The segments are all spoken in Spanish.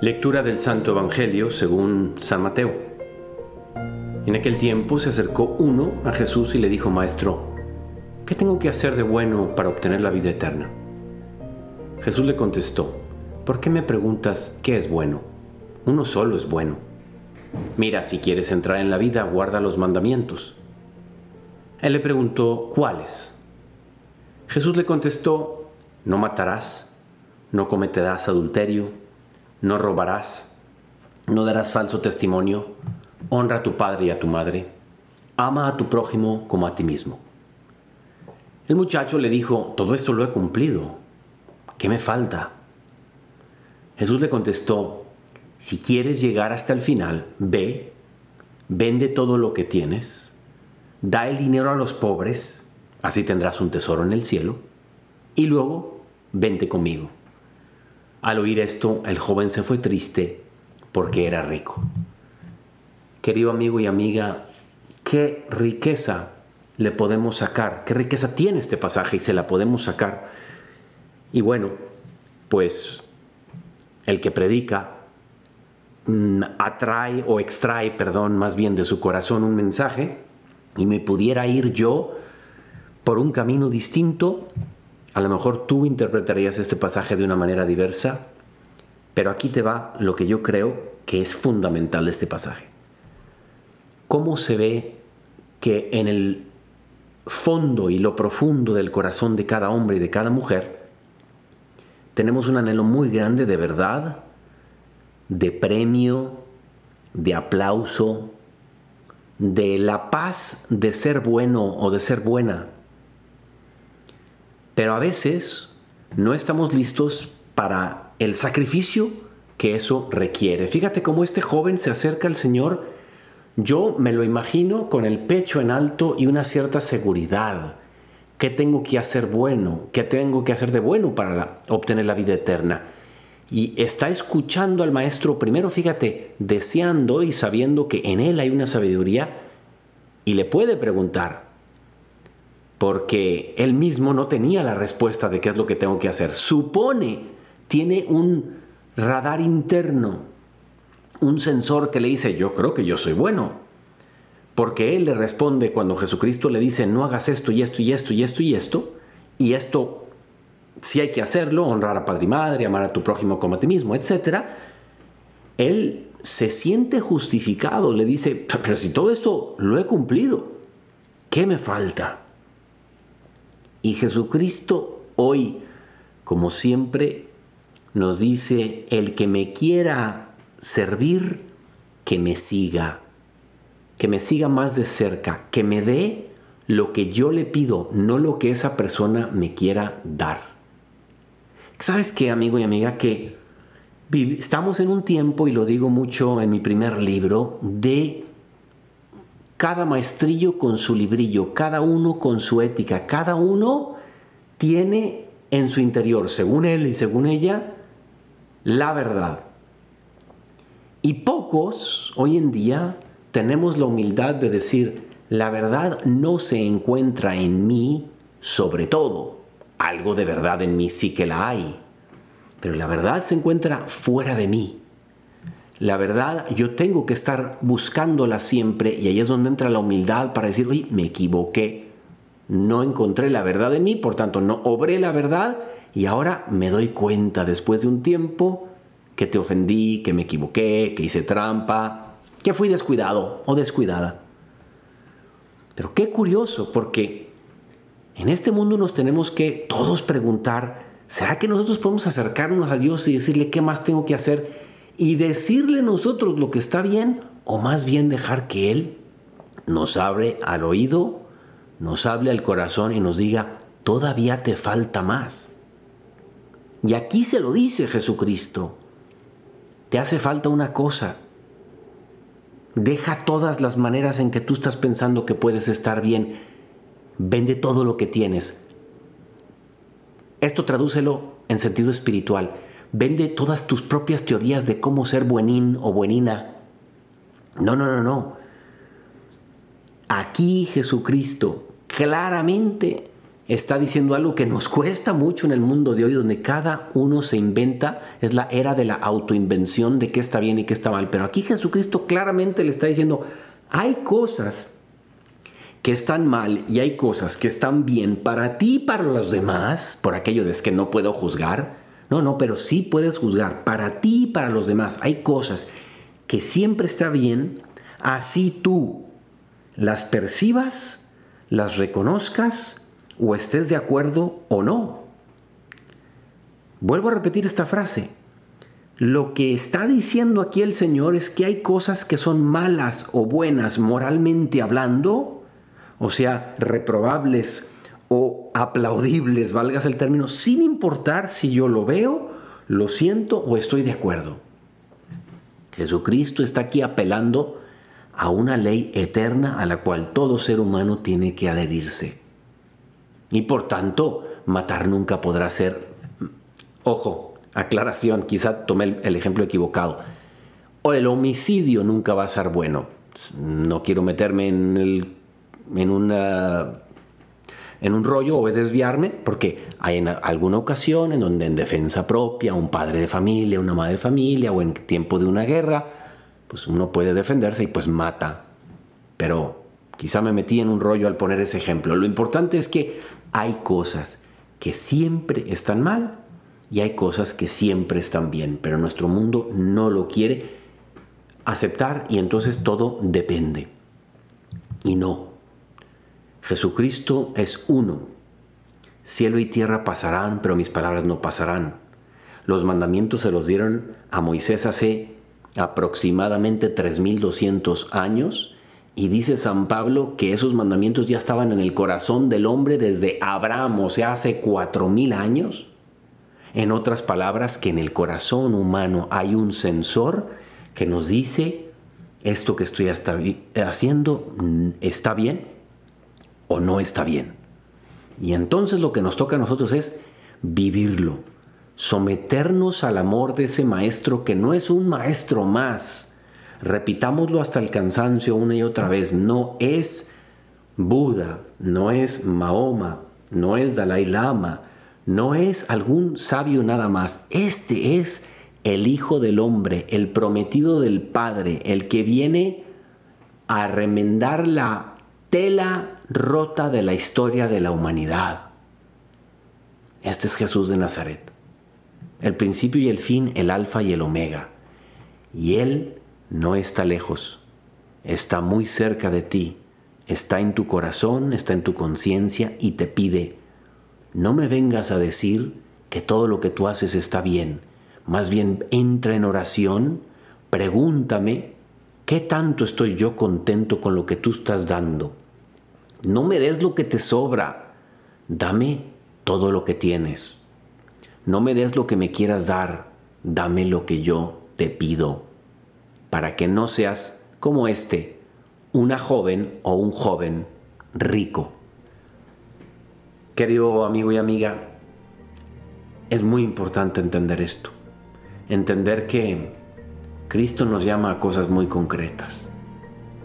Lectura del Santo Evangelio según San Mateo. En aquel tiempo se acercó uno a Jesús y le dijo, Maestro, ¿qué tengo que hacer de bueno para obtener la vida eterna? Jesús le contestó, ¿por qué me preguntas qué es bueno? Uno solo es bueno. Mira, si quieres entrar en la vida, guarda los mandamientos. Él le preguntó, ¿cuáles? Jesús le contestó, no matarás, no cometerás adulterio, no robarás, no darás falso testimonio, honra a tu padre y a tu madre, ama a tu prójimo como a ti mismo. El muchacho le dijo, todo esto lo he cumplido, ¿qué me falta? Jesús le contestó, si quieres llegar hasta el final, ve, vende todo lo que tienes, da el dinero a los pobres, así tendrás un tesoro en el cielo, y luego vente conmigo. Al oír esto, el joven se fue triste porque era rico. Querido amigo y amiga, qué riqueza le podemos sacar, qué riqueza tiene este pasaje y se la podemos sacar. Y bueno, pues el que predica mm, atrae o extrae, perdón, más bien de su corazón un mensaje y me pudiera ir yo por un camino distinto, a lo mejor tú interpretarías este pasaje de una manera diversa, pero aquí te va lo que yo creo que es fundamental de este pasaje. ¿Cómo se ve que en el fondo y lo profundo del corazón de cada hombre y de cada mujer tenemos un anhelo muy grande de verdad, de premio, de aplauso, de la paz de ser bueno o de ser buena. Pero a veces no estamos listos para el sacrificio que eso requiere. Fíjate cómo este joven se acerca al Señor. Yo me lo imagino con el pecho en alto y una cierta seguridad. ¿Qué tengo que hacer bueno? ¿Qué tengo que hacer de bueno para obtener la vida eterna? Y está escuchando al maestro primero, fíjate, deseando y sabiendo que en él hay una sabiduría y le puede preguntar, porque él mismo no tenía la respuesta de qué es lo que tengo que hacer. Supone, tiene un radar interno, un sensor que le dice, yo creo que yo soy bueno. Porque él le responde cuando Jesucristo le dice, no hagas esto y esto y esto y esto y esto, y esto si hay que hacerlo, honrar a padre y madre, amar a tu prójimo como a ti mismo, etc., él se siente justificado, le dice, pero si todo esto lo he cumplido, ¿qué me falta? Y Jesucristo hoy, como siempre, nos dice, el que me quiera servir, que me siga, que me siga más de cerca, que me dé lo que yo le pido, no lo que esa persona me quiera dar. ¿Sabes qué, amigo y amiga? Que estamos en un tiempo, y lo digo mucho en mi primer libro, de cada maestrillo con su librillo, cada uno con su ética, cada uno tiene en su interior, según él y según ella, la verdad. Y pocos hoy en día tenemos la humildad de decir, la verdad no se encuentra en mí sobre todo algo de verdad en mí sí que la hay, pero la verdad se encuentra fuera de mí. La verdad yo tengo que estar buscándola siempre y ahí es donde entra la humildad para decir, oye, me equivoqué, no encontré la verdad en mí, por tanto no obré la verdad y ahora me doy cuenta después de un tiempo que te ofendí, que me equivoqué, que hice trampa, que fui descuidado o descuidada. Pero qué curioso, porque en este mundo nos tenemos que todos preguntar, ¿será que nosotros podemos acercarnos a Dios y decirle qué más tengo que hacer? Y decirle nosotros lo que está bien o más bien dejar que Él nos abre al oído, nos hable al corazón y nos diga, todavía te falta más. Y aquí se lo dice Jesucristo, te hace falta una cosa. Deja todas las maneras en que tú estás pensando que puedes estar bien Vende todo lo que tienes. Esto tradúcelo en sentido espiritual. Vende todas tus propias teorías de cómo ser buenín o buenina. No, no, no, no. Aquí Jesucristo claramente está diciendo algo que nos cuesta mucho en el mundo de hoy, donde cada uno se inventa, es la era de la autoinvención de qué está bien y qué está mal. Pero aquí Jesucristo claramente le está diciendo, hay cosas que están mal y hay cosas que están bien para ti y para los demás, por aquello de que no puedo juzgar. No, no, pero sí puedes juzgar para ti y para los demás. Hay cosas que siempre está bien, así tú las percibas, las reconozcas o estés de acuerdo o no. Vuelvo a repetir esta frase. Lo que está diciendo aquí el Señor es que hay cosas que son malas o buenas moralmente hablando, o sea, reprobables o aplaudibles, valgas el término, sin importar si yo lo veo, lo siento o estoy de acuerdo. Jesucristo está aquí apelando a una ley eterna a la cual todo ser humano tiene que adherirse. Y por tanto, matar nunca podrá ser... Ojo, aclaración, quizá tomé el, ejemplo equivocado. O el homicidio nunca va a ser bueno. No quiero meterme en, el, en, una, en un rollo o desviarme, porque hay en alguna ocasión en donde en defensa propia, un padre de familia, una madre de familia, o en tiempo de una guerra, pues uno puede defenderse y pues mata. Pero quizá me metí en un rollo al poner ese ejemplo. Lo importante es que hay cosas que siempre están mal y hay cosas que siempre están bien, pero nuestro mundo no lo quiere aceptar y entonces todo depende. Y no. Jesucristo es uno. Cielo y tierra pasarán, pero mis palabras no pasarán. Los mandamientos se los dieron a Moisés hace aproximadamente 3200 años y dice San Pablo que esos mandamientos ya estaban en el corazón del hombre desde Abraham, o sea, hace cuatro mil años. En otras palabras, que en el corazón humano hay un sensor que nos dice, esto que estoy haciendo mm, está bien o no está bien. Y entonces lo que nos toca a nosotros es vivirlo, someternos al amor de ese maestro que no es un maestro más, Repitámoslo hasta el cansancio una y otra vez. No es Buda, no es Mahoma, no es Dalai Lama, no es algún sabio nada más. Este es el Hijo del Hombre, el prometido del Padre, el que viene a remendar la tela rota de la historia de la humanidad. Este es Jesús de Nazaret, el principio y el fin, el alfa y el omega. Y Él no está lejos, está muy cerca de ti, está en tu corazón, está en tu conciencia y te pide, no me vengas a decir que todo lo que tú haces está bien, más bien entra en oración, pregúntame qué tanto estoy yo contento con lo que tú estás dando. No me des lo que te sobra, dame todo lo que tienes. No me des lo que me quieras dar, dame lo que yo te pido para que no seas como este, una joven o un joven rico. Querido amigo y amiga, es muy importante entender esto. Entender que Cristo nos llama a cosas muy concretas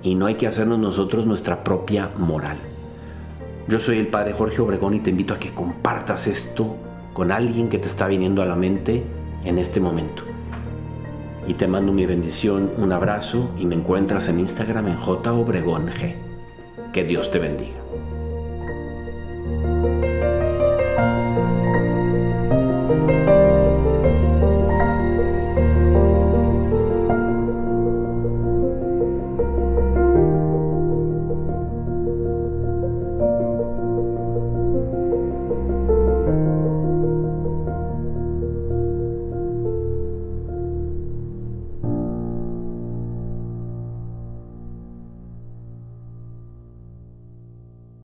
y no hay que hacernos nosotros nuestra propia moral. Yo soy el Padre Jorge Obregón y te invito a que compartas esto con alguien que te está viniendo a la mente en este momento y te mando mi bendición, un abrazo y me encuentras en Instagram en J Que Dios te bendiga.